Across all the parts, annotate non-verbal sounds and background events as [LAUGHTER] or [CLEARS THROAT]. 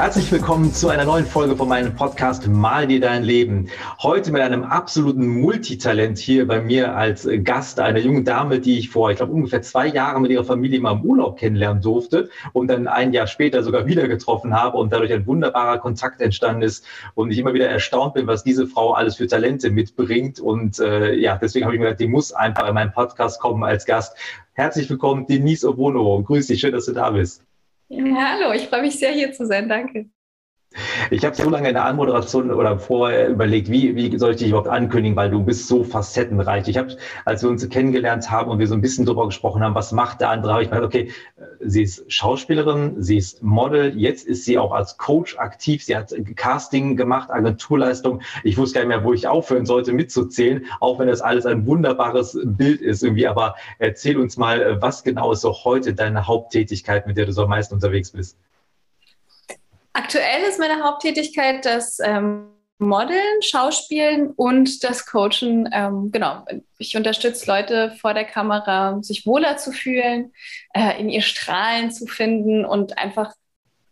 Herzlich willkommen zu einer neuen Folge von meinem Podcast Mal dir dein Leben. Heute mit einem absoluten Multitalent hier bei mir als Gast, einer jungen Dame, die ich vor, ich glaube, ungefähr zwei Jahren mit ihrer Familie mal im Urlaub kennenlernen durfte und dann ein Jahr später sogar wieder getroffen habe und dadurch ein wunderbarer Kontakt entstanden ist und ich immer wieder erstaunt bin, was diese Frau alles für Talente mitbringt. Und äh, ja, deswegen habe ich mir gedacht, die muss einfach in meinen Podcast kommen als Gast. Herzlich willkommen, Denise Obono. Grüß dich, schön, dass du da bist. Ja, hallo, ich freue mich sehr, hier zu sein. Danke. Ich habe so lange in der Anmoderation oder vorher überlegt, wie, wie soll ich dich überhaupt ankündigen, weil du bist so facettenreich. Ich habe, als wir uns kennengelernt haben und wir so ein bisschen darüber gesprochen haben, was macht der andere, habe ich mir gedacht, okay, sie ist Schauspielerin, sie ist Model, jetzt ist sie auch als Coach aktiv, sie hat Casting gemacht, Agenturleistung. Ich wusste gar nicht mehr, wo ich aufhören sollte mitzuzählen, auch wenn das alles ein wunderbares Bild ist irgendwie. Aber erzähl uns mal, was genau ist so heute deine Haupttätigkeit, mit der du so am meisten unterwegs bist? Aktuell ist meine Haupttätigkeit das ähm, Modeln, Schauspielen und das Coachen. Ähm, genau, ich unterstütze Leute vor der Kamera, sich wohler zu fühlen, äh, in ihr Strahlen zu finden und einfach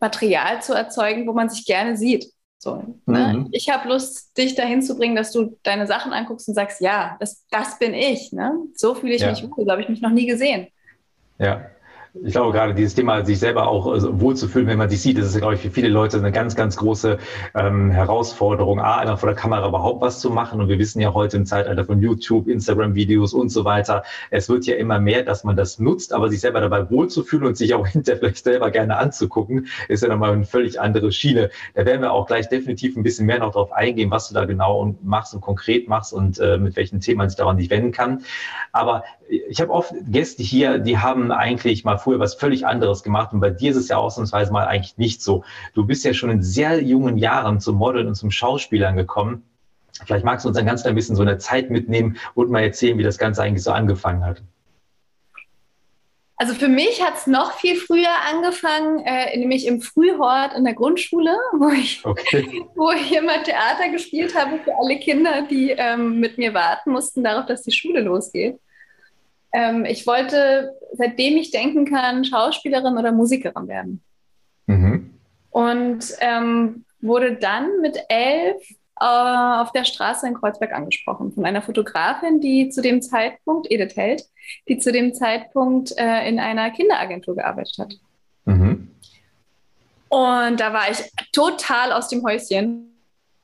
Material zu erzeugen, wo man sich gerne sieht. So, ne? mhm. Ich habe Lust, dich dahin zu bringen, dass du deine Sachen anguckst und sagst, ja, das, das bin ich. Ne? So fühle ich ja. mich wohl, so habe ich mich noch nie gesehen. Ja, ich glaube, gerade dieses Thema, sich selber auch also, wohlzufühlen, wenn man sich sieht, das ist, glaube ich, für viele Leute eine ganz, ganz große ähm, Herausforderung, A, vor der Kamera überhaupt was zu machen. Und wir wissen ja heute im Zeitalter von YouTube, Instagram-Videos und so weiter, es wird ja immer mehr, dass man das nutzt, aber sich selber dabei wohlzufühlen und sich auch [LAUGHS] hinterher vielleicht selber gerne anzugucken, ist ja nochmal eine völlig andere Schiene. Da werden wir auch gleich definitiv ein bisschen mehr noch darauf eingehen, was du da genau machst und konkret machst und äh, mit welchen Themen man sich daran nicht wenden kann. Aber ich habe oft Gäste hier, die haben eigentlich mal früher was völlig anderes gemacht und bei dir ist es ja ausnahmsweise mal eigentlich nicht so. Du bist ja schon in sehr jungen Jahren zum Modeln und zum Schauspielern gekommen. Vielleicht magst du uns ein ganz ein bisschen so eine Zeit mitnehmen und mal erzählen, wie das Ganze eigentlich so angefangen hat. Also für mich hat es noch viel früher angefangen, äh, nämlich im Frühhort in der Grundschule, wo ich, okay. [LAUGHS] wo ich immer Theater gespielt habe für alle Kinder, die ähm, mit mir warten mussten darauf, dass die Schule losgeht. Ähm, ich wollte, seitdem ich denken kann, Schauspielerin oder Musikerin werden. Mhm. Und ähm, wurde dann mit elf äh, auf der Straße in Kreuzberg angesprochen von einer Fotografin, die zu dem Zeitpunkt, Edith Held, die zu dem Zeitpunkt äh, in einer Kinderagentur gearbeitet hat. Mhm. Und da war ich total aus dem Häuschen.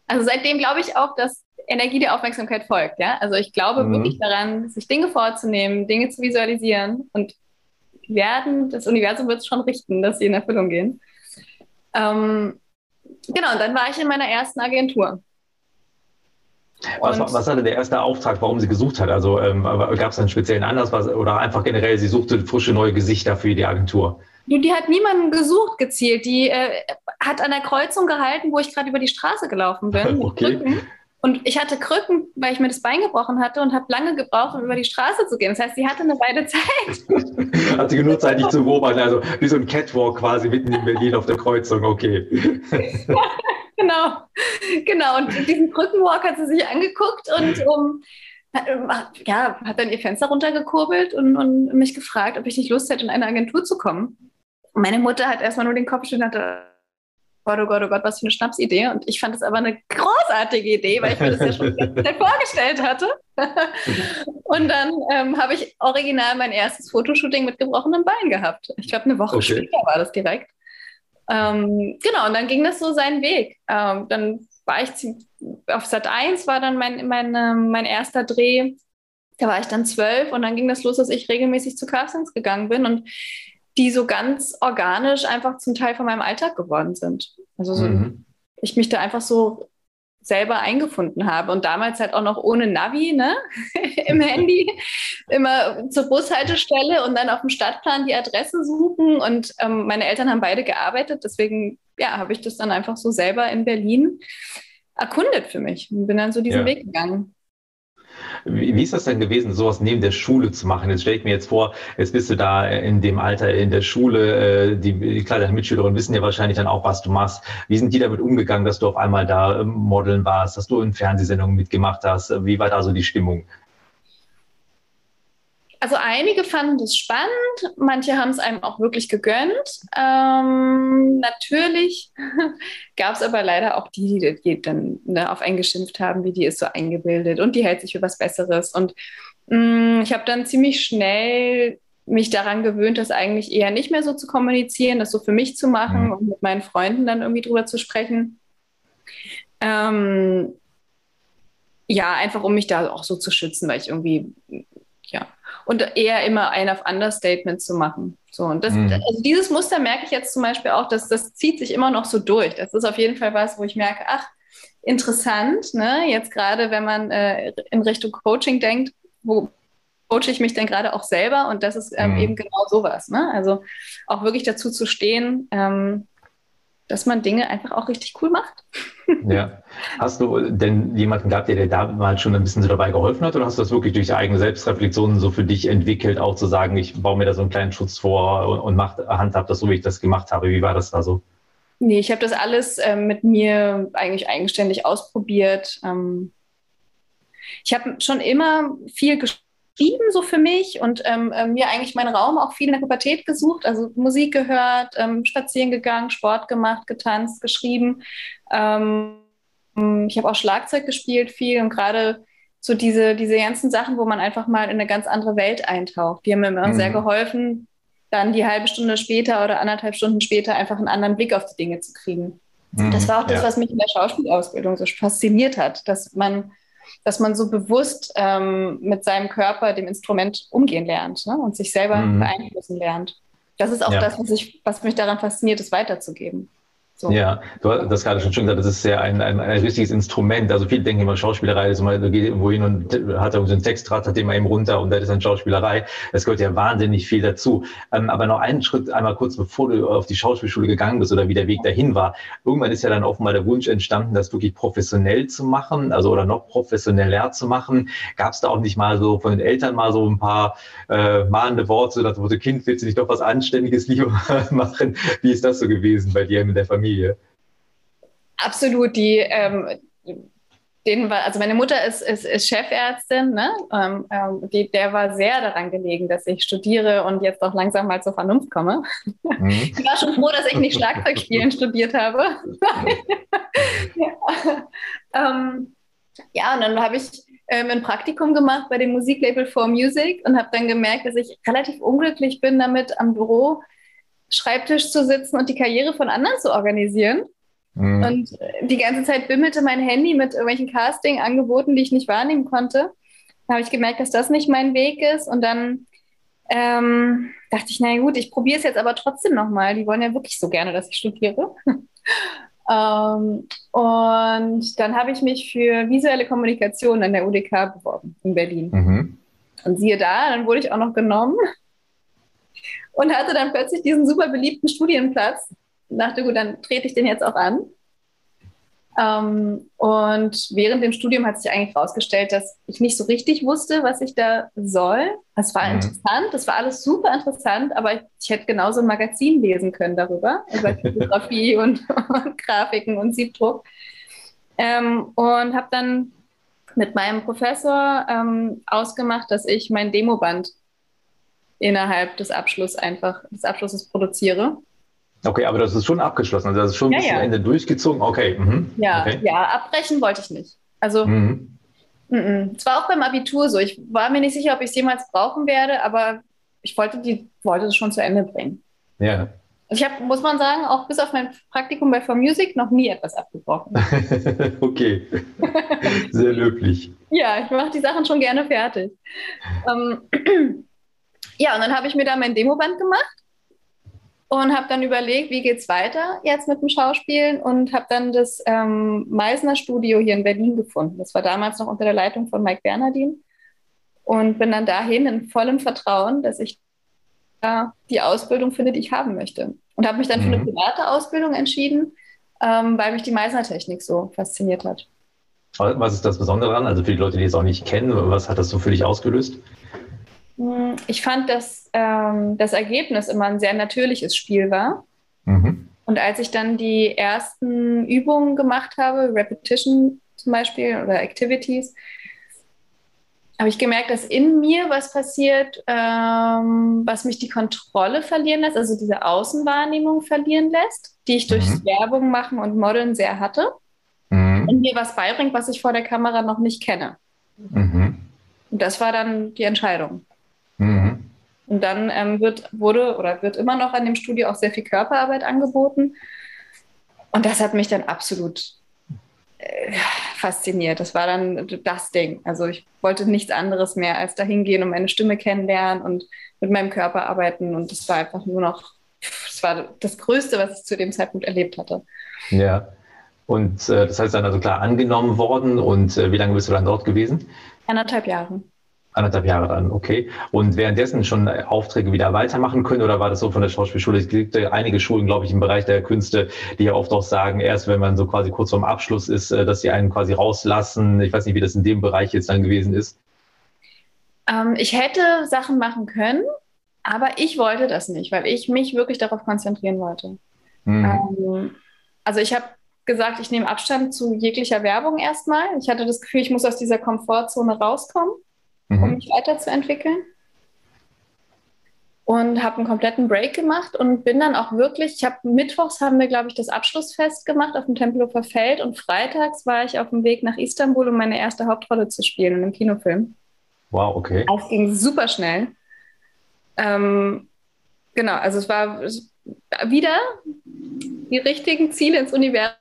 Also seitdem glaube ich auch, dass Energie der Aufmerksamkeit folgt. Ja? Also ich glaube mhm. wirklich daran, sich Dinge vorzunehmen, Dinge zu visualisieren und werden, das Universum wird es schon richten, dass sie in Erfüllung gehen. Ähm, genau, und dann war ich in meiner ersten Agentur. Was, was hatte der erste Auftrag, warum sie gesucht hat? Also ähm, gab es einen speziellen Anlass was, oder einfach generell, sie suchte frische neue Gesichter für die Agentur? Die hat niemanden gesucht gezielt. Die äh, hat an der Kreuzung gehalten, wo ich gerade über die Straße gelaufen bin. [LAUGHS] okay. Und ich hatte Krücken, weil ich mir das Bein gebrochen hatte und habe lange gebraucht, um über die Straße zu gehen. Das heißt, sie hatte eine Weile Zeit. [LAUGHS] Hat sie genug Zeit, dich zu beobachten. Also wie so ein Catwalk quasi mitten in Berlin auf der Kreuzung. Okay. [LAUGHS] genau. Genau. Und diesen Krückenwalk hat sie sich angeguckt und um, ja, hat dann ihr Fenster runtergekurbelt und, und mich gefragt, ob ich nicht Lust hätte, in eine Agentur zu kommen. Meine Mutter hat erstmal nur den Kopf geschüttelt und hat Gott, oh Gott, oh Gott, was für eine Schnapsidee. Und ich fand es aber eine großartige Idee, weil ich mir das ja schon [LAUGHS] vorgestellt hatte. [LAUGHS] und dann ähm, habe ich original mein erstes Fotoshooting mit gebrochenem Bein gehabt. Ich glaube, eine Woche okay. später war das direkt. Ähm, genau, und dann ging das so seinen Weg. Ähm, dann war ich auf Sat 1 war dann mein, mein, ähm, mein erster Dreh. Da war ich dann zwölf und dann ging das los, dass ich regelmäßig zu Castings gegangen bin. Und die so ganz organisch einfach zum Teil von meinem Alltag geworden sind. Also so, mhm. ich mich da einfach so selber eingefunden habe und damals halt auch noch ohne Navi, ne, [LAUGHS] im Handy, immer zur Bushaltestelle und dann auf dem Stadtplan die Adresse suchen und ähm, meine Eltern haben beide gearbeitet, deswegen, ja, habe ich das dann einfach so selber in Berlin erkundet für mich und bin dann so diesen ja. Weg gegangen. Wie, wie, ist das denn gewesen, sowas neben der Schule zu machen? Jetzt stelle ich mir jetzt vor, jetzt bist du da in dem Alter in der Schule, äh, die, klar, deine Mitschülerinnen wissen ja wahrscheinlich dann auch, was du machst. Wie sind die damit umgegangen, dass du auf einmal da ähm, modeln warst, dass du in Fernsehsendungen mitgemacht hast? Wie war da so die Stimmung? Also einige fanden das spannend, manche haben es einem auch wirklich gegönnt. Ähm, natürlich [LAUGHS] gab es aber leider auch die, die, die dann ne, auf einen geschimpft haben, wie die ist so eingebildet und die hält sich für was Besseres. Und mh, mm, ich habe dann ziemlich schnell mich daran gewöhnt, das eigentlich eher nicht mehr so zu kommunizieren, das so für mich zu machen mhm. und mit meinen Freunden dann irgendwie drüber zu sprechen. Ähm, ja, einfach um mich da auch so zu schützen, weil ich irgendwie, und eher immer ein auf Understatement zu machen. So, und das, mhm. also dieses Muster merke ich jetzt zum Beispiel auch, dass das zieht sich immer noch so durch. Das ist auf jeden Fall was, wo ich merke, ach, interessant, ne? Jetzt gerade, wenn man äh, in Richtung Coaching denkt, wo coache ich mich denn gerade auch selber? Und das ist ähm, mhm. eben genau sowas. Ne? Also auch wirklich dazu zu stehen, ähm, dass man Dinge einfach auch richtig cool macht. [LAUGHS] Ja. Hast du denn jemanden gehabt, der dir damals schon ein bisschen so dabei geholfen hat oder hast du das wirklich durch eigene Selbstreflexion so für dich entwickelt, auch zu sagen, ich baue mir da so einen kleinen Schutz vor und, und mach, handhab das so, wie ich das gemacht habe? Wie war das da so? Nee, ich habe das alles äh, mit mir eigentlich eigenständig ausprobiert. Ähm, ich habe schon immer viel gespielt geschrieben, so für mich und ähm, äh, mir eigentlich meinen Raum auch viel in der Pubertät gesucht, also Musik gehört, ähm, spazieren gegangen, Sport gemacht, getanzt, geschrieben. Ähm, ich habe auch Schlagzeug gespielt viel und gerade so diese, diese ganzen Sachen, wo man einfach mal in eine ganz andere Welt eintaucht, die haben mir immer mhm. sehr geholfen, dann die halbe Stunde später oder anderthalb Stunden später einfach einen anderen Blick auf die Dinge zu kriegen. Mhm, das war auch das, ja. was mich in der Schauspielausbildung so fasziniert hat, dass man dass man so bewusst ähm, mit seinem Körper, dem Instrument umgehen lernt ne? und sich selber mhm. beeinflussen lernt. Das ist auch ja. das, was, ich, was mich daran fasziniert, es weiterzugeben. So. Ja, du hast das gerade schon schön gesagt, das ist ja ein, ein, ein richtiges Instrument. Also viele denken immer, Schauspielerei immer, du gehst irgendwo hin und hat so einen Textrad, hat den mal eben runter und das ist dann Schauspielerei. Es gehört ja wahnsinnig viel dazu. Ähm, aber noch einen Schritt einmal kurz, bevor du auf die Schauspielschule gegangen bist oder wie der Weg dahin war. Irgendwann ist ja dann offenbar der Wunsch entstanden, das wirklich professionell zu machen, also oder noch professioneller zu machen. Gab es da auch nicht mal so von den Eltern mal so ein paar äh, mahnende Worte, dass du Kind, willst du nicht doch was Anständiges lieber [LAUGHS] machen? Wie ist das so gewesen bei dir in der Familie? Familie? Absolut. Die, ähm, den war, also meine Mutter ist, ist, ist Chefärztin, ne? Ähm, ähm, die, der war sehr daran gelegen, dass ich studiere und jetzt auch langsam mal zur Vernunft komme. Mhm. [LAUGHS] Ich war schon froh, dass ich nicht Schlagzeugspielen studiert habe. [LAUGHS] ja. Ähm, ja, und dann habe ich ähm, ein Praktikum gemacht bei dem Musiklabel For Music und habe dann gemerkt, dass ich relativ unglücklich bin damit am Büro Schreibtisch zu sitzen und die Karriere von anderen zu organisieren. Mhm. Und die ganze Zeit bimmelte mein Handy mit irgendwelchen Casting-Angeboten, die ich nicht wahrnehmen konnte. Da habe ich gemerkt, dass das nicht mein Weg ist. Und dann ähm, dachte ich, na gut, ich probiere es jetzt aber trotzdem nochmal. Die wollen ja wirklich so gerne, dass ich studiere. [LAUGHS] ähm, und dann habe ich mich für visuelle Kommunikation an der UDK beworben in Berlin. Mhm. Und siehe da, dann wurde ich auch noch genommen und hatte dann plötzlich diesen super beliebten Studienplatz. Und dachte, gut, dann trete ich den jetzt auch an. Ähm, und während dem Studium hat sich eigentlich herausgestellt, dass ich nicht so richtig wusste, was ich da soll. Es war mhm. interessant, das war alles super interessant, aber ich, ich, hätte genauso ein Magazin lesen können darüber, über [LAUGHS] Fotografie und, und, Grafiken und Siebdruck. Ähm, und habe dann mit meinem Professor ähm, ausgemacht, dass ich mein Demoband innerhalb des Abschlusses einfach des Abschlusses produziere. Okay, aber das ist schon abgeschlossen. Also das ist schon ja, bis zum Ende durchgezogen. Okay. Mhm. Ja, okay. ja, abbrechen wollte ich nicht. Also mhm. es war auch beim Abitur so. Ich war mir nicht sicher, ob ich es jemals brauchen werde, aber ich wollte die wollte es schon zu Ende bringen. Ja. Ich habe, muss man sagen, auch bis auf mein Praktikum bei For Music noch nie etwas abgebrochen. [LAUGHS] okay. Sehr löblich. ja, ich mache die Sachen schon gerne fertig. Ähm, [CLEARS THROAT] ja, und dann habe ich mir da mein Demoband gemacht und habe dann überlegt, wie geht es weiter jetzt mit dem Schauspielen und habe dann das ähm, Meisner Studio hier in Berlin gefunden. Das war damals noch unter der Leitung von Mike Bernardin und bin dann dahin in vollem Vertrauen, dass ich da die Ausbildung finde, die ich haben möchte. Und habe mich dann mhm. für eine mhm. private Ausbildung entschieden, ähm, weil mich die Meisner Technik so fasziniert hat. Was ist das Besondere daran? Also für die Leute, die es auch nicht kennen, was hat das so für dich ausgelöst? Hm, ich fand, dass ähm, das Ergebnis immer ein sehr natürliches Spiel war. Mhm. Und als ich dann die ersten Übungen gemacht habe, Repetition zum Beispiel oder Activities, habe ich gemerkt, dass in mir was passiert, ähm, was mich die Kontrolle verlieren lässt, also diese Außenwahrnehmung verlieren lässt, die ich durch mhm. Werbung machen und Modeln sehr hatte. Mhm. Und mir was beibringt, was ich vor der Kamera noch nicht kenne. Mhm. Und das war dann die Entscheidung. Und dann ähm, wird, wurde oder wird immer noch an dem Studio auch sehr viel Körperarbeit angeboten. Und das hat mich dann absolut äh, fasziniert. Das war dann das Ding. Also ich wollte nichts anderes mehr als dahin gehen und meine Stimme kennenlernen und mit meinem Körper arbeiten. Und das war einfach nur noch, das war das Größte, was ich zu dem Zeitpunkt erlebt hatte. Ja. Und äh, das heißt dann also klar angenommen worden. Und äh, wie lange bist du dann dort gewesen? Anderthalb Jahre. Anderthalb Jahre dann, okay. Und währenddessen schon Aufträge wieder weitermachen können oder war das so von der Schauspielschule? Es gibt einige Schulen, glaube ich, im Bereich der Künste, die ja oft auch sagen, erst wenn man so quasi kurz vorm Abschluss ist, äh, dass sie einen quasi rauslassen. Ich weiß nicht, wie das in dem Bereich jetzt dann gewesen ist. Ähm, ich hätte Sachen machen können, aber ich wollte das nicht, weil ich mich wirklich darauf konzentrieren wollte. Hm. Ähm, also ich habe gesagt, ich nehme Abstand zu jeglicher Werbung erstmal. Ich hatte das Gefühl, ich muss aus dieser Komfortzone rauskommen mhm. um mich weiterzuentwickeln. Und habe einen kompletten Break gemacht und bin dann auch wirklich, ich habe mittwochs haben wir, glaube ich, das Abschlussfest gemacht auf dem Tempelhofer Feld und freitags war ich auf dem Weg nach Istanbul, um meine erste Hauptrolle zu spielen in einem Kinofilm. Wow, okay. Es ging super schnell. Ähm, genau, also es war wieder die richtigen Ziele ins Universum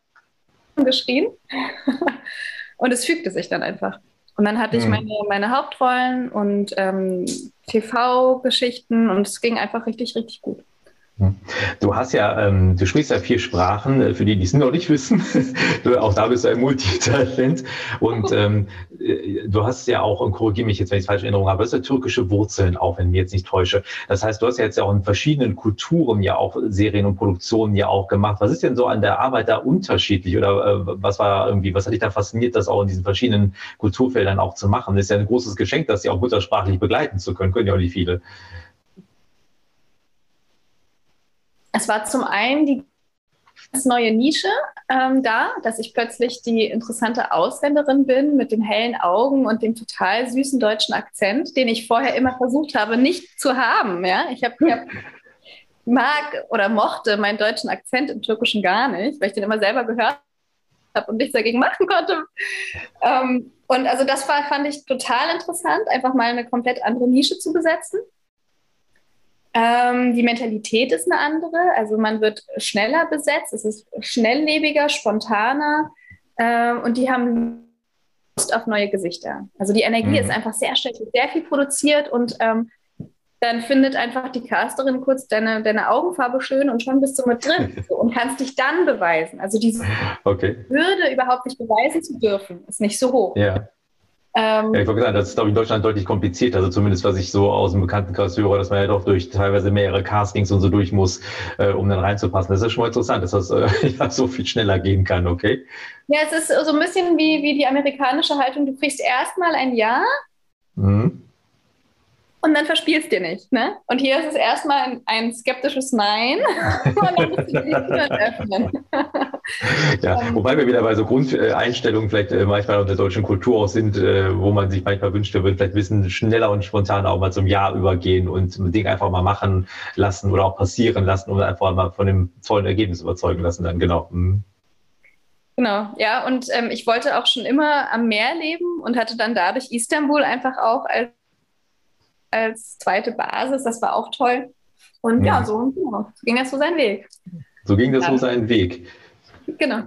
geschrien [LAUGHS] und es fügte sich dann einfach. Und dann hatte ich hm. meine, meine Hauptrollen und ähm, TV-Geschichten und es ging einfach richtig, richtig gut. Du hast ja, ähm, du sprichst ja vier Sprachen, äh, für die, die es noch nicht wissen. [LAUGHS] auch da bist du ein Multitalent. Und [LAUGHS] ähm, äh, du hast ja auch, und korrigiere mich jetzt, wenn ich es falsch in Erinnerung habe, du hast ja türkische Wurzeln, auch wenn ich mich jetzt nicht täusche. Das heißt, du hast ja jetzt ja auch in verschiedenen Kulturen ja auch Serien und Produktionen ja auch gemacht. Was ist denn so an der Arbeit da unterschiedlich? Oder äh, was war irgendwie, was hat dich da fasziniert, das auch in diesen verschiedenen Kulturfeldern auch zu machen? Das ist ja ein großes Geschenk, das ja auch muttersprachlich begleiten zu können. Können ja auch nicht viele. Es war zum einen die ganz neue Nische ähm, da, dass ich plötzlich die interessante Ausländerin bin mit den hellen Augen und dem total süßen deutschen Akzent, den ich vorher immer versucht habe, nicht zu haben. Ja? Ich habe hab, [LAUGHS] mag oder mochte meinen deutschen Akzent im Türkischen gar nicht, weil ich den immer selber gehört habe und nichts dagegen machen konnte. Ähm, und also das war, fand ich total interessant, einfach mal eine komplett andere Nische zu besetzen. Ähm, die Mentalität ist eine andere. Also man wird schneller besetzt, es ist schnelllebiger, spontaner ähm, und die haben Lust auf neue Gesichter. Also die Energie mhm. ist einfach sehr schnell, sehr viel produziert und ähm, dann findet einfach die Casterin kurz deine, deine Augenfarbe schön und schon bist du mit drin so, [LAUGHS] und kannst dich dann beweisen. Also diese okay. Hürde überhaupt nicht beweisen zu dürfen, ist nicht so hoch. Ja. Ähm, ja, ich wollte sagen, das ist, glaube ich, in Deutschland deutlich kompliziert. Also zumindest, was ich so aus dem Bekanntenkreis höre, dass man ja doch durch teilweise mehrere Castings und so durch muss, äh, um dann reinzupassen. Das ist schon mal interessant, dass das äh, [LAUGHS] ja, so viel schneller gehen kann, okay? Ja, es ist so ein bisschen wie, wie die amerikanische Haltung. Du kriegst erstmal ein Ja. Mhm und dann verspielst dir nicht. Ne? Und hier ist es erstmal ein, ein skeptisches Nein [LAUGHS] und dann musst du die Türen öffnen. ja, [LAUGHS] wobei wir wieder bei so Grundeinstellungen vielleicht äh, manchmal unter der deutschen Kultur auch sind, äh, wo man sich manchmal wünscht, wir würden vielleicht wissen, schneller und spontaner auch mal zum Ja übergehen und ein Ding einfach mal machen lassen oder auch passieren lassen und einfach mal von dem tollen Ergebnis überzeugen lassen dann, genau. Mhm. Genau, ja, und ähm, ich wollte auch schon immer am Meer leben und hatte dann dadurch Istanbul einfach auch als als zweite Basis. Das war auch toll. Und ja, ja so, genau, so ging das so seinen Weg. So ging das ja. so seinen Weg. Genau.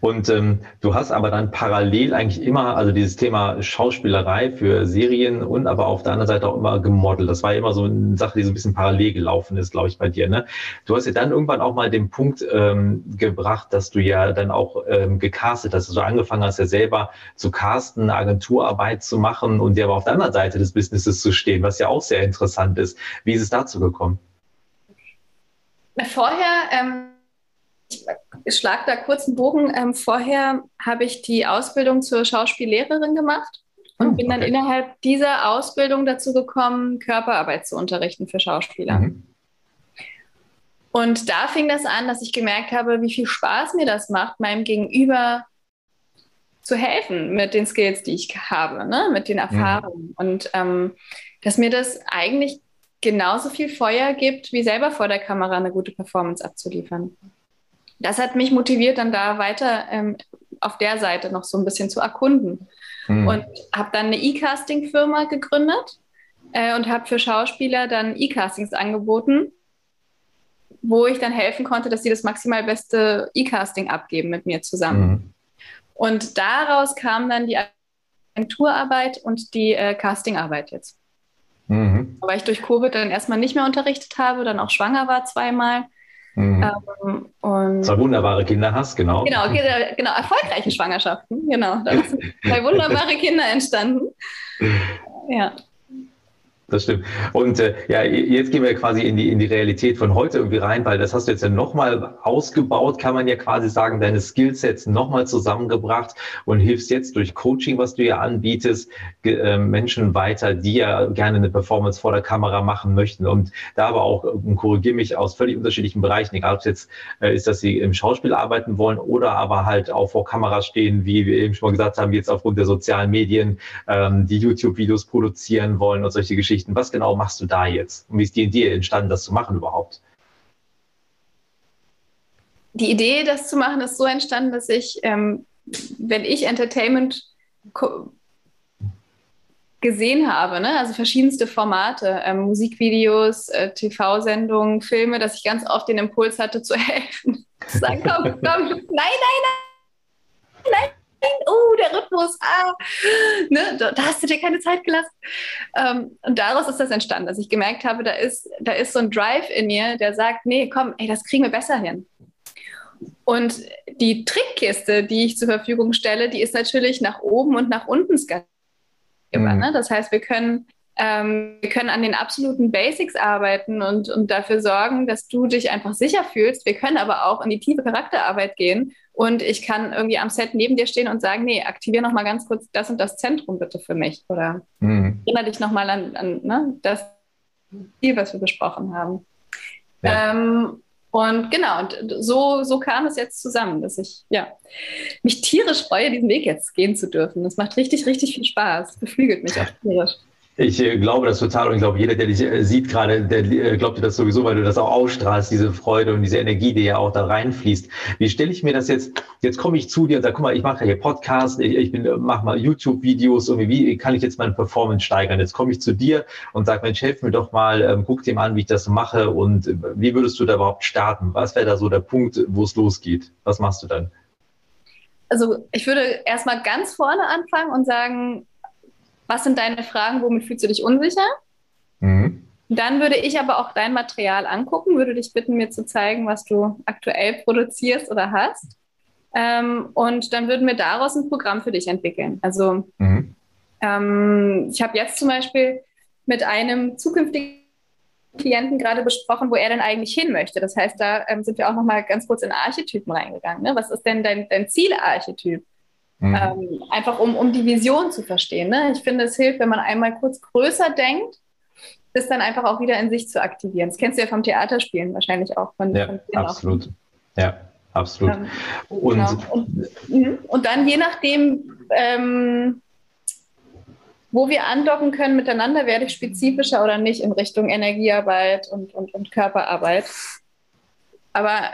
Und ähm, du hast aber dann parallel eigentlich immer, also dieses Thema Schauspielerei für Serien und aber auf der anderen Seite auch immer gemodelt. Das war ja immer so eine Sache, die so ein bisschen parallel gelaufen ist, glaube ich, bei dir. Ne? Du hast ja dann irgendwann auch mal den Punkt ähm, gebracht, dass du ja dann auch ähm, gecastet hast, dass du angefangen hast, ja selber zu casten, Agenturarbeit zu machen und dir aber auf der anderen Seite des Businesses zu stehen, was ja auch sehr interessant ist. Wie ist es dazu gekommen? Vorher ähm schlag da kurz einen Bogen. Ähm, vorher habe ich die Ausbildung zur Schauspiellehrerin gemacht und oh, bin dann innerhalb dieser Ausbildung dazu gekommen, Körperarbeit zu unterrichten für Schauspieler. Mhm. Und da fing das an, dass ich gemerkt habe, wie viel Spaß mir das macht, meinem Gegenüber zu helfen mit den Skills, die ich habe, ne? mit den Erfahrungen. Mhm. Und ähm, dass mir das eigentlich genauso viel Feuer gibt, wie selber vor der Kamera eine gute Performance abzuliefern. Das hat mich motiviert, dann da weiter ähm, auf der Seite noch so ein bisschen zu erkunden. Mhm. Und habe dann eine E-Casting-Firma gegründet äh, und habe für Schauspieler dann E-Castings angeboten wo ich dann helfen konnte, dass sie das maximal beste E-Casting abgeben mit mir zusammen. Mhm. Und daraus kam dann die Agenturarbeit und die äh, Castingarbeit jetzt. Mhm. Weil ich durch Covid dann erstmal nicht mehr unterrichtet habe, dann auch schwanger war zweimal. Mhm. Ähm, und Zwei wunderbare Kinder hast, genau. Genau, genau, erfolgreiche Schwangerschaften, genau. Da sind zwei [LAUGHS] wunderbare Kinder entstanden. Ja. Das stimmt. Und äh, ja, jetzt gehen wir quasi in die, in die Realität von heute irgendwie rein, weil das hast du jetzt ja nochmal ausgebaut, kann man ja quasi sagen, deine Skillsets nochmal zusammengebracht und hilfst jetzt durch Coaching, was du ja anbietest, äh, Menschen weiter, die ja gerne eine Performance vor der Kamera machen möchten. Und da aber auch, äh, korrigiere mich, aus völlig unterschiedlichen Bereichen, egal ob es jetzt äh, ist, dass sie im Schauspiel arbeiten wollen oder aber halt auch vor Kamera stehen, wie wir eben schon mal gesagt haben, jetzt aufgrund der sozialen Medien, ähm, die YouTube-Videos produzieren wollen und solche Geschichten Geschichten. Was genau machst du da jetzt? Und wie ist die Idee entstanden, das zu machen überhaupt? Die Idee, das zu machen, ist so entstanden, dass ich, ähm, wenn ich Entertainment gesehen habe, ne? also verschiedenste Formate, ähm, Musikvideos, äh, TV-Sendungen, Filme, dass ich ganz oft den Impuls hatte zu [LAUGHS] helfen. Sagen, komm, komm, nein, nein, nein, nein, oh, der Rhythmus, ah, ne, da, da, hast du dir keine Zeit gelassen. Ähm, und daraus ist das entstanden, dass ich gemerkt habe, da ist, da ist so ein Drive in mir, der sagt, nee, komm, ey, das kriegen wir besser hin. Und die Trickkiste, die ich zur Verfügung stelle, die ist natürlich nach oben und nach unten skalierbar. Mhm. Ne? Das heißt, wir können ähm, wir können an den absoluten Basics arbeiten und, und dafür sorgen, dass du dich einfach sicher fühlst. Wir können aber auch in die tiefe Charakterarbeit gehen und ich kann irgendwie am Set neben dir stehen und sagen, nee, aktiviere noch mal ganz kurz das und das Zentrum bitte für mich oder mhm. erinnere dich noch mal an, an ne, das Ziel, was wir besprochen haben. Ja. Ähm, und genau, und so, so kam es jetzt zusammen, dass ich ja, mich tierisch freue, diesen Weg jetzt gehen zu dürfen. Das macht richtig, richtig viel Spaß. Beflügelt mich auch tierisch. Ich äh, glaube das total und ich glaube, jeder, der dich äh, sieht gerade, der äh, glaubt dir das sowieso, weil du das auch ausstrahlst, diese Freude und diese Energie, die ja auch da reinfließt. Wie stelle ich mir das jetzt, jetzt komme ich zu dir und sage, guck mal, ich mache hier Podcast, ich, bin, mach mal YouTube-Videos, und wie kann ich jetzt meine Performance steigern? Jetzt komme ich zu dir und sage, Mensch, helf mir doch mal, ähm, guck dir mal an, wie ich das mache und wie würdest du da überhaupt starten? Was wäre da so der Punkt, wo es losgeht? Was machst du dann? Also ich würde erstmal ganz vorne anfangen und sagen, was sind deine Fragen, womit fühlst du dich unsicher? Mhm. Dann würde ich aber auch dein Material angucken, würde dich bitten, mir zu zeigen, was du aktuell produzierst oder hast. Ähm, und dann würden wir daraus ein Programm für dich entwickeln. Also mhm. ähm, ich habe jetzt zum Beispiel mit einem zukünftigen Klienten gerade besprochen, wo er denn eigentlich hin möchte. Das heißt, da ähm, sind wir auch noch mal ganz kurz in Archetypen reingegangen. Ne? Was ist denn dein, dein Zielarchetyp? Mhm. Ähm, einfach um, um die Vision zu verstehen. Ne? Ich finde, es hilft, wenn man einmal kurz größer denkt, das dann einfach auch wieder in sich zu aktivieren. Das kennst du ja vom Theaterspielen wahrscheinlich auch. Von, ja, von absolut. Auch. Ja, absolut. Ähm, und, genau. und, mhm. und, dann je nachdem, ähm, wo wir andocken können miteinander, werde ich spezifischer oder nicht in Richtung Energiearbeit und, und, und Körperarbeit. Aber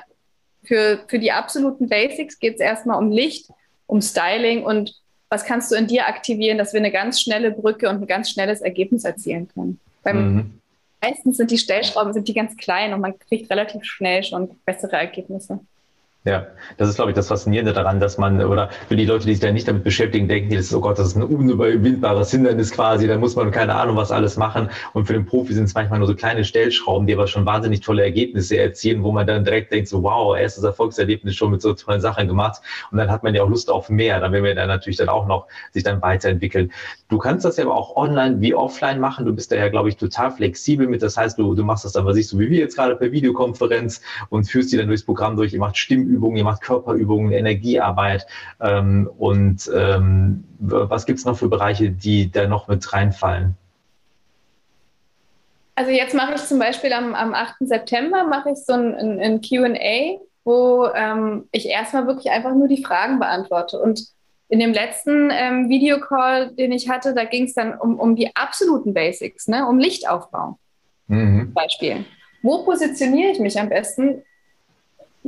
für, für die absoluten Basics geht es erstmal um Licht, um Styling und was kannst du in dir aktivieren, dass wir eine ganz schnelle Brücke und ein ganz schnelles Ergebnis erzielen können. Beim mhm. meistens sind die Stellschrauben sind die ganz klein und man kriegt relativ schnell schon bessere Ergebnisse. Ja, das ist, glaube ich, das Faszinierende daran, dass man, oder für die Leute, die sich da nicht damit beschäftigen, denken das ist, oh Gott, das ist ein unüberwindbares Hindernis quasi, da muss man keine Ahnung was alles machen. Und für den Profi sind es manchmal nur so kleine Stellschrauben, die aber schon wahnsinnig tolle Ergebnisse erzielen, wo man dann direkt denkt, so wow, erstes Erfolgserlebnis schon mit so tollen Sachen gemacht. Und dann hat man ja auch Lust auf mehr. Dann werden wir dann natürlich dann auch noch sich dann weiterentwickeln. Du kannst das ja aber auch online wie offline machen. Du bist da ja, glaube ich, total flexibel mit. Das heißt, du, du machst das dann, was ich so wie wir jetzt gerade per Videokonferenz und führst die dann durchs Programm durch. Ihr macht Stimmen Atemübungen, ihr macht Körperübungen, Energiearbeit. Ähm, und ähm, was gibt es noch für Bereiche, die da noch mit reinfallen? Also jetzt mache ich zum Beispiel am, am 8. September mache ich so ein, ein, ein QA, wo ähm, ich erstmal wirklich einfach nur die Fragen beantworte. Und in dem letzten ähm, Videocall, den ich hatte, da ging es dann um, um die absoluten Basics, ne? um Lichtaufbau. Mhm. Beispiel. Wo positioniere ich mich am besten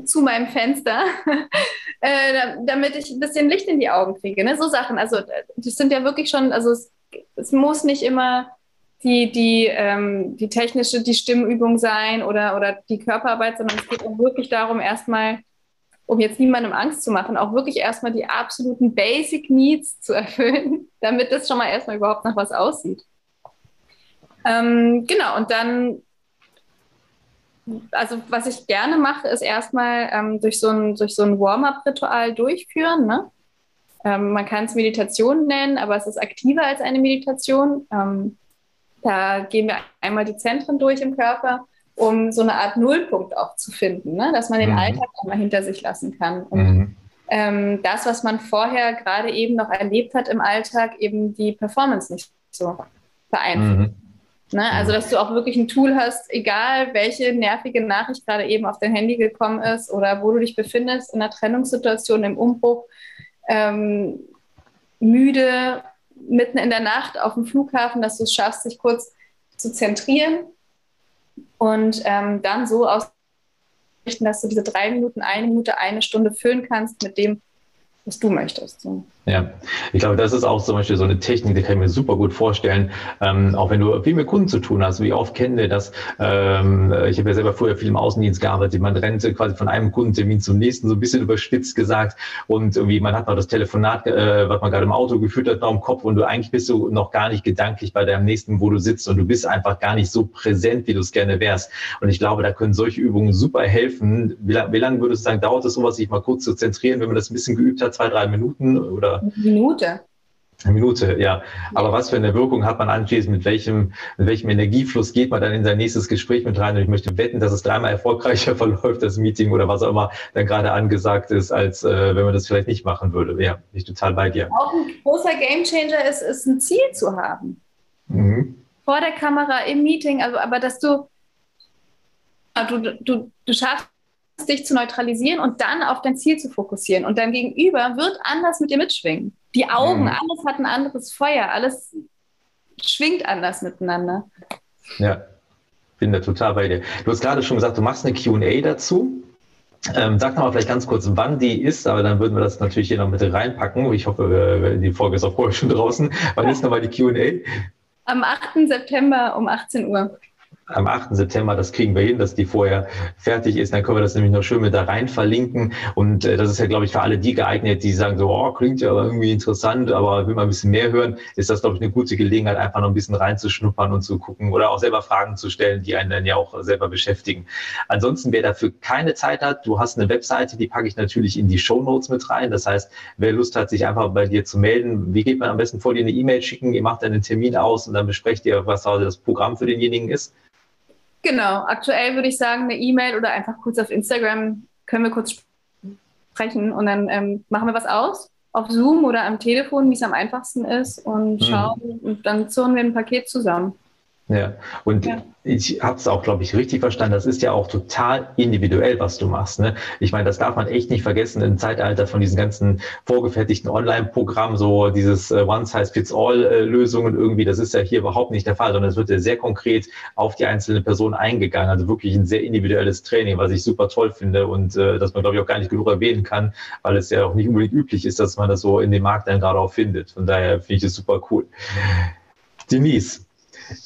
zu meinem Fenster, [LAUGHS] äh, damit ich ein bisschen Licht in die Augen kriege? Ne? So Sachen. Also, das sind ja wirklich schon, also es, es muss nicht immer die, die, ähm, die technische, die Stimmübung sein oder, oder die Körperarbeit, sondern es geht auch wirklich darum, erstmal, um jetzt niemandem Angst zu machen, auch wirklich erstmal die absoluten Basic Needs zu [LAUGHS] erfüllen, damit das schon mal erstmal überhaupt nach was aussieht. Ähm, genau, und dann, also was ich gerne mache, ist erstmal ähm, durch so ein, durch so ein Warm-up-Ritual durchführen. Ne? Ähm, man kann es Meditation nennen, aber es ist aktiver als eine Meditation. Ähm, da gehen wir einmal die Zentren durch im Körper, um so eine Art Nullpunkt auch zu finden, ne? dass man den mhm. Alltag einmal hinter sich lassen kann. Und mhm. ähm, das, was man vorher gerade eben noch erlebt hat im Alltag, eben die Performance nicht so beeinflusst. Mhm. Ne? Also, dass du auch wirklich ein Tool hast, egal welche nervige Nachricht gerade eben auf dein Handy gekommen ist oder wo du dich befindest, in einer Trennungssituation, im Umbruch, ähm, müde, mitten in der Nacht auf dem Flughafen, dass du es schaffst, dich kurz zu zentrieren und ähm, dann so auszurichten, dass du diese drei Minuten, eine Minute, eine Stunde füllen kannst mit dem, was du möchtest. So. Ja, ich glaube, das ist auch zum Beispiel so eine Technik, die kann ich mir super gut vorstellen. Ähm, auch wenn du viel mit Kunden zu tun hast, wie oft kennen wir das? Ähm, ich habe ja selber früher viel im Außendienst gearbeitet. Man rennt quasi von einem Kundentermin zum nächsten, so ein bisschen überspitzt gesagt. Und irgendwie, man hat noch das Telefonat, äh, was man gerade im Auto geführt hat, noch im Kopf und du eigentlich bist du noch gar nicht gedanklich bei deinem nächsten, wo du sitzt und du bist einfach gar nicht so präsent, wie du es gerne wärst. Und ich glaube, da können solche Übungen super helfen. Wie, wie lange würdest du sagen, dauert es sowas, sich mal kurz zu zentrieren, wenn man das ein bisschen geübt hat, zwei, drei Minuten oder Minute. Eine Minute, ja. Aber was für eine Wirkung hat man anschließend? Mit welchem, mit welchem Energiefluss geht man dann in sein nächstes Gespräch mit rein? Und ich möchte wetten, dass es dreimal erfolgreicher [LAUGHS] verläuft, das Meeting oder was auch immer dann gerade angesagt ist, als äh, wenn man das vielleicht nicht machen würde. Ja, bin ich total bei dir. Auch ein großer Gamechanger ist, ist ein Ziel zu haben. Mhm. Vor der Kamera, im Meeting, also aber dass du, du, du, du schaffst dich zu neutralisieren und dann auf dein Ziel zu fokussieren. Und dein Gegenüber wird anders mit dir mitschwingen. Die Augen, mhm. alles hat ein anderes Feuer, alles schwingt anders miteinander. Ja, bin da total bei dir. Du hast gerade schon gesagt, du machst eine QA dazu. Ähm, sag noch mal vielleicht ganz kurz, wann die ist, aber dann würden wir das natürlich hier noch mit reinpacken. Ich hoffe, die Folge ist auch vorher schon draußen. Wann ist nochmal die QA? Am 8. September um 18 Uhr am 8. September, das kriegen wir hin, dass die vorher fertig ist. Dann können wir das nämlich noch schön mit da rein verlinken. Und äh, das ist ja, glaube ich, für alle die geeignet, die sagen so, oh, klingt ja irgendwie interessant, aber will man ein bisschen mehr hören, ist das, glaube ich, eine gute Gelegenheit, einfach noch ein bisschen reinzuschnuppern und zu gucken oder auch selber Fragen zu stellen, die einen dann ja auch selber beschäftigen. Ansonsten, wer dafür keine Zeit hat, du hast eine Webseite, die packe ich natürlich in die Show Notes mit rein. Das heißt, wer Lust hat, sich einfach bei dir zu melden, wie geht man am besten vor, dir eine E-Mail schicken, ihr macht einen Termin aus und dann besprecht ihr, was das Programm für denjenigen ist? Genau, aktuell würde ich sagen, eine E-Mail oder einfach kurz auf Instagram können wir kurz sprechen und dann ähm, machen wir was aus. Auf Zoom oder am Telefon, wie es am einfachsten ist und mhm. schauen mhm. und dann zurren wir ein Paket zusammen. Ja, und ja. ich habe es auch, glaube ich, richtig verstanden. Das ist ja auch total individuell, was du machst. Ne? Ich meine, das darf man echt nicht vergessen im Zeitalter von diesen ganzen vorgefertigten Online-Programmen, so dieses äh, One-Size-Fits-All-Lösungen irgendwie. Das ist ja hier überhaupt nicht der Fall, sondern es wird ja sehr konkret auf die einzelne Person eingegangen. Also wirklich ein sehr individuelles Training, was ich super toll finde und äh, dass man, glaube ich, auch gar nicht genug erwähnen kann, weil es ja auch nicht unbedingt üblich ist, dass man das so in dem Markt dann gerade auch findet. Von daher finde ich das super cool. Denise,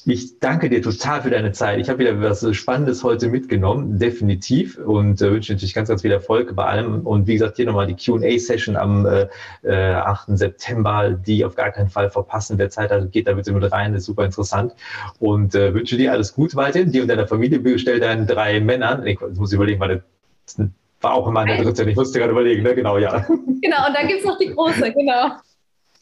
ich danke dir total für deine Zeit. Ich habe wieder was Spannendes heute mitgenommen, definitiv. Und äh, wünsche natürlich ganz, ganz viel Erfolg bei allem. Und wie gesagt, hier nochmal die QA-Session am äh, 8. Äh, September, die auf gar keinen Fall verpassen. Wer Zeit hat, geht da bitte mit rein, das ist super interessant. Und äh, wünsche dir alles Gute weiterhin. Dir und deiner Familie bestell deinen drei Männern. Ich muss überlegen, weil das war auch immer eine dritte. Ich musste gerade überlegen, ne? Genau, ja. Genau, und dann gibt es noch die große, genau.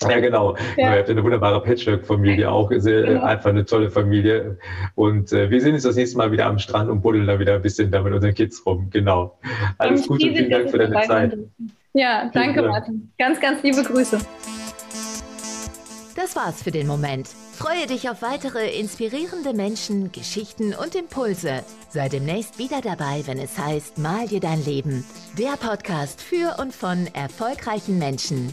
Ja, genau. Ja. Ihr habt eine wunderbare Patchwork-Familie, auch sehr, genau. einfach eine tolle Familie. Und äh, wir sehen uns das nächste Mal wieder am Strand und buddeln da wieder ein bisschen da mit unseren Kids rum. Genau. Alles und Gute und vielen Dank für deine Zeit. Ja, danke, Martin. Ganz, ganz liebe Grüße. Das war's für den Moment. Freue dich auf weitere inspirierende Menschen, Geschichten und Impulse. Sei demnächst wieder dabei, wenn es heißt Mal dir dein Leben. Der Podcast für und von erfolgreichen Menschen.